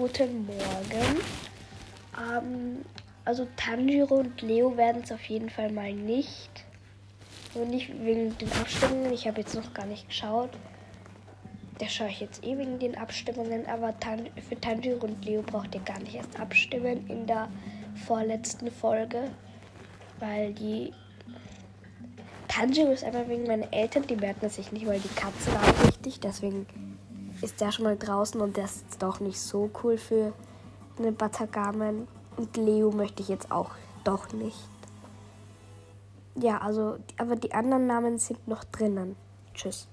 guten Morgen. Ähm, also Tanjiro und Leo werden es auf jeden Fall mal nicht. Und nicht wegen den Abstimmungen. Ich habe jetzt noch gar nicht geschaut. Da schaue ich jetzt eh wegen den Abstimmungen. Aber Tan für Tanjiro und Leo braucht ihr gar nicht erst abstimmen in der vorletzten Folge. Weil die Tanjiro ist einfach wegen meinen Eltern. Die merken sich nicht mal die Katzen auch richtig. Deswegen ist der schon mal draußen und das ist doch nicht so cool für eine Batagamen. Und Leo möchte ich jetzt auch doch nicht. Ja, also, aber die anderen Namen sind noch drinnen. Tschüss.